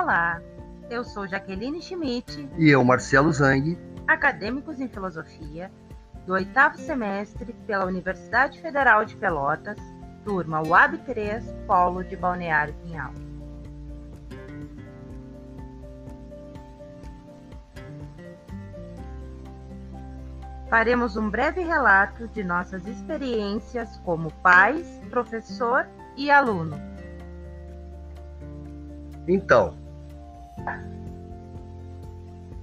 Olá, eu sou Jaqueline Schmidt. E eu, Marcelo Zang. Acadêmicos em Filosofia, do oitavo semestre pela Universidade Federal de Pelotas, turma UAB 3, Polo de Balneário Pinhal. Faremos um breve relato de nossas experiências como pais, professor e aluno. Então,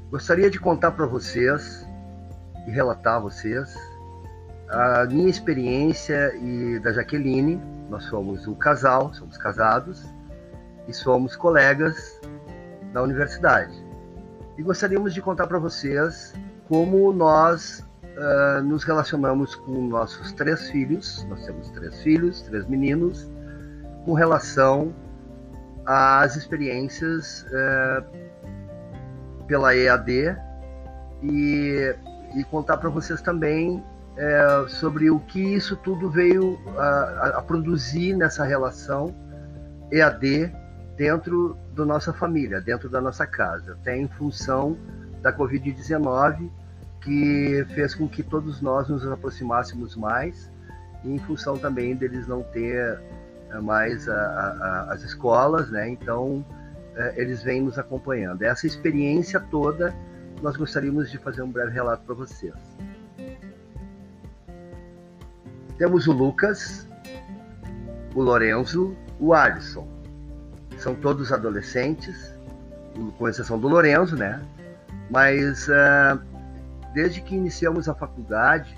gostaria de contar para vocês e relatar a vocês a minha experiência e da Jaqueline. Nós somos um casal, somos casados e somos colegas da universidade. E gostaríamos de contar para vocês como nós uh, nos relacionamos com nossos três filhos. Nós temos três filhos, três meninos, com relação às experiências uh, pela EAD e, e contar para vocês também é, sobre o que isso tudo veio a, a, produzir nessa relação EAD dentro da nossa família, dentro da nossa casa, até em função da Covid-19, que fez com que todos nós nos aproximássemos mais, e em função também deles não ter é, mais a, a, as escolas, né? Então, é, eles vêm nos acompanhando. Essa experiência toda, nós gostaríamos de fazer um breve relato para vocês. Temos o Lucas, o Lorenzo, o Alisson. São todos adolescentes, com exceção do Lorenzo, né? Mas uh, desde que iniciamos a faculdade,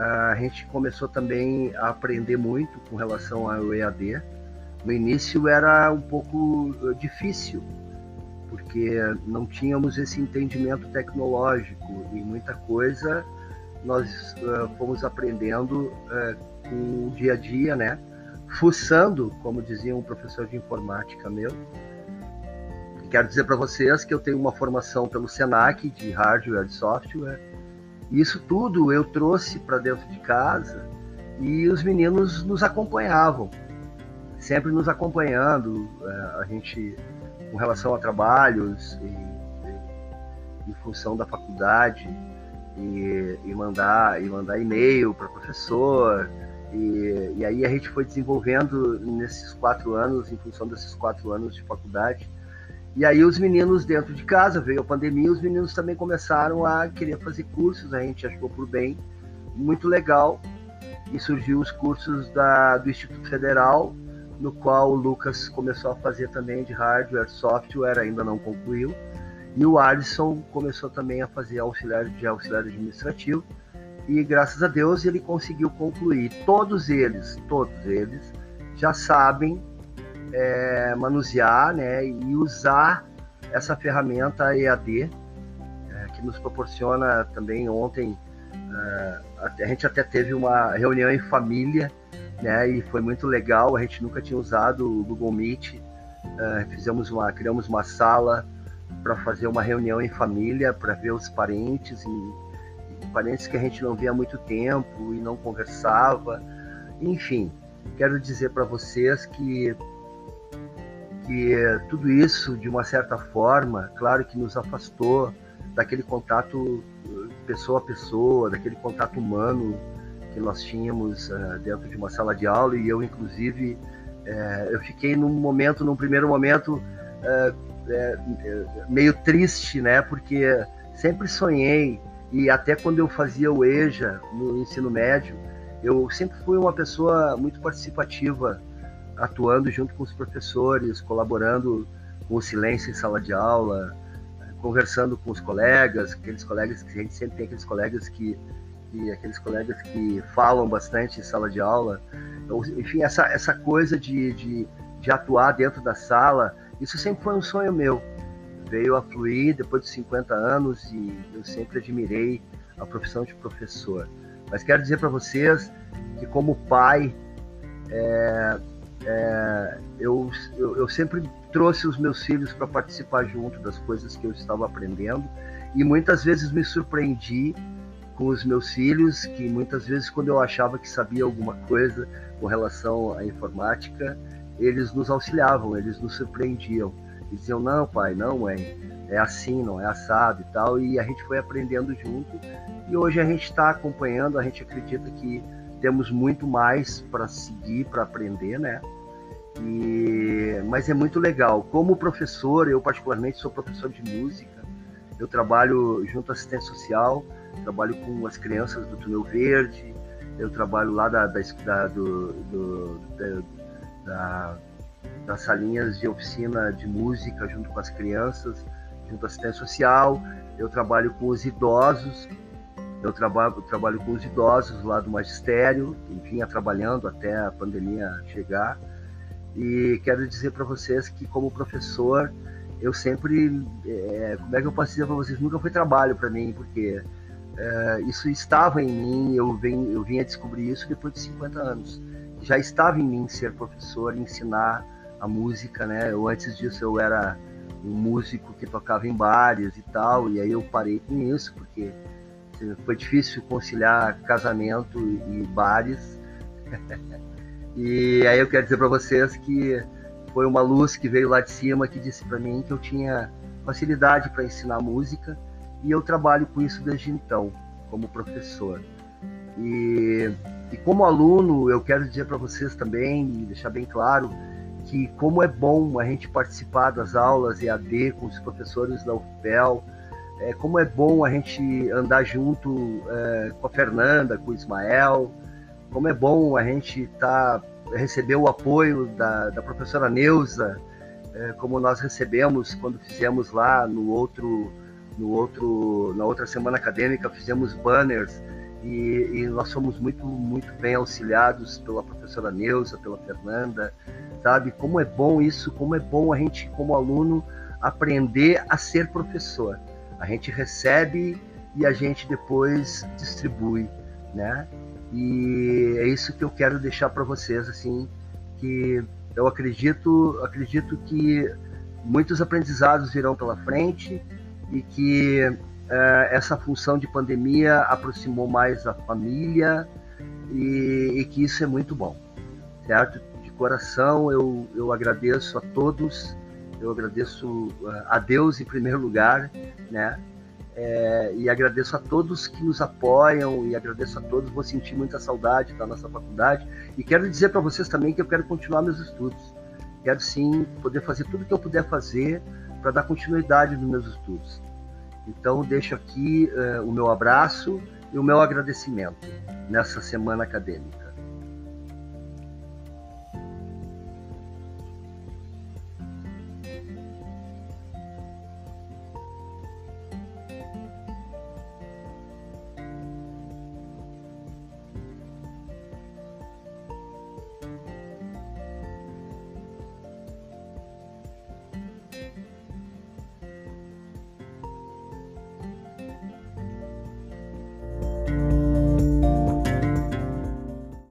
a gente começou também a aprender muito com relação ao EAD. No início era um pouco difícil, porque não tínhamos esse entendimento tecnológico e muita coisa nós uh, fomos aprendendo uh, com o dia a dia, né? Fuçando, como dizia um professor de informática meu. Quero dizer para vocês que eu tenho uma formação pelo Senac de hardware e software. Isso tudo eu trouxe para dentro de casa e os meninos nos acompanhavam, sempre nos acompanhando. Uh, a gente, com relação a trabalhos, e, e, em função da faculdade, e, e mandar e mandar e-mail para professor e, e, aí a gente foi desenvolvendo nesses quatro anos em função desses quatro anos de faculdade e aí os meninos dentro de casa veio a pandemia os meninos também começaram a querer fazer cursos a gente achou por bem. Muito legal. E surgiu os cursos da, do Instituto Federal no qual o Lucas começou a fazer também de hardware software ainda não concluiu. E o Alisson começou também a fazer auxiliar de auxiliar administrativo. E graças a Deus ele conseguiu concluir. Todos eles, todos eles já sabem é, manusear, né, e usar essa ferramenta EAD é, que nos proporciona também ontem é, a gente até teve uma reunião em família, né, e foi muito legal. A gente nunca tinha usado o Google Meet. É, fizemos uma, criamos uma sala para fazer uma reunião em família, para ver os parentes, e, parentes que a gente não via há muito tempo e não conversava. Enfim, quero dizer para vocês que, que tudo isso, de uma certa forma, claro que nos afastou daquele contato pessoa a pessoa, daquele contato humano que nós tínhamos uh, dentro de uma sala de aula e eu inclusive eu fiquei num momento, num primeiro momento meio triste, né? Porque sempre sonhei e até quando eu fazia o EJA no ensino médio, eu sempre fui uma pessoa muito participativa, atuando junto com os professores, colaborando com o silêncio em sala de aula, conversando com os colegas, aqueles colegas que a gente sempre tem aqueles colegas que, que aqueles colegas que falam bastante em sala de aula, então, enfim, essa essa coisa de, de, de atuar dentro da sala isso sempre foi um sonho meu. Veio a fluir depois de 50 anos e eu sempre admirei a profissão de professor. Mas quero dizer para vocês que, como pai, é, é, eu, eu, eu, sempre trouxe os meus filhos para participar junto das coisas que eu estava aprendendo e muitas vezes me surpreendi com os meus filhos, que muitas vezes, quando eu achava que sabia alguma coisa com relação à informática, eles nos auxiliavam, eles nos surpreendiam. E diziam, não, pai, não, mãe, é assim, não é assado e tal. E a gente foi aprendendo junto. E hoje a gente está acompanhando, a gente acredita que temos muito mais para seguir, para aprender, né? E, mas é muito legal. Como professor, eu particularmente sou professor de música, eu trabalho junto à assistência social, trabalho com as crianças do Túnel Verde, eu trabalho lá da, da, do, do, da, das salinhas de oficina de música junto com as crianças, junto à assistência social, eu trabalho com os idosos, eu trabalho, eu trabalho com os idosos lá do magistério, vinha trabalhando até a pandemia chegar. E quero dizer para vocês que, como professor, eu sempre. É, como é que eu posso dizer para vocês? Nunca foi trabalho para mim, porque é, isso estava em mim, eu, vim, eu vim a descobrir isso depois de 50 anos. Já estava em mim ser professor, ensinar a música, né? Eu, antes disso eu era um músico que tocava em bares e tal, e aí eu parei com isso, porque foi difícil conciliar casamento e bares. e aí eu quero dizer para vocês que foi uma luz que veio lá de cima que disse para mim que eu tinha facilidade para ensinar música e eu trabalho com isso desde então, como professor. E, e como aluno, eu quero dizer para vocês também, e deixar bem claro, que como é bom a gente participar das aulas EAD com os professores da UFPEL, é, como é bom a gente andar junto é, com a Fernanda, com o Ismael, como é bom a gente tá, receber o apoio da, da professora Neuza, é, como nós recebemos quando fizemos lá no outro, no outro, na outra semana acadêmica, fizemos banners. E, e nós somos muito, muito bem auxiliados pela professora Neuza, pela Fernanda, sabe? Como é bom isso, como é bom a gente, como aluno, aprender a ser professor a gente recebe e a gente depois distribui, né? E é isso que eu quero deixar para vocês, assim, que eu acredito, acredito que muitos aprendizados virão pela frente e que é, essa função de pandemia aproximou mais a família e, e, que isso é muito bom, certo? De coração eu, eu agradeço a todos eu agradeço eh, a Deus em primeiro lugar, né? É, e agradeço a todos que nos apoiam e agradeço a todos. Vou sentir muita saudade da nossa faculdade e quero dizer para vocês também que eu quero continuar meus estudos. Quero sim poder fazer tudo que eu puder fazer para dar continuidade nos meus estudos. Então deixo aqui uh, o meu abraço e o meu agradecimento nessa semana acadêmica.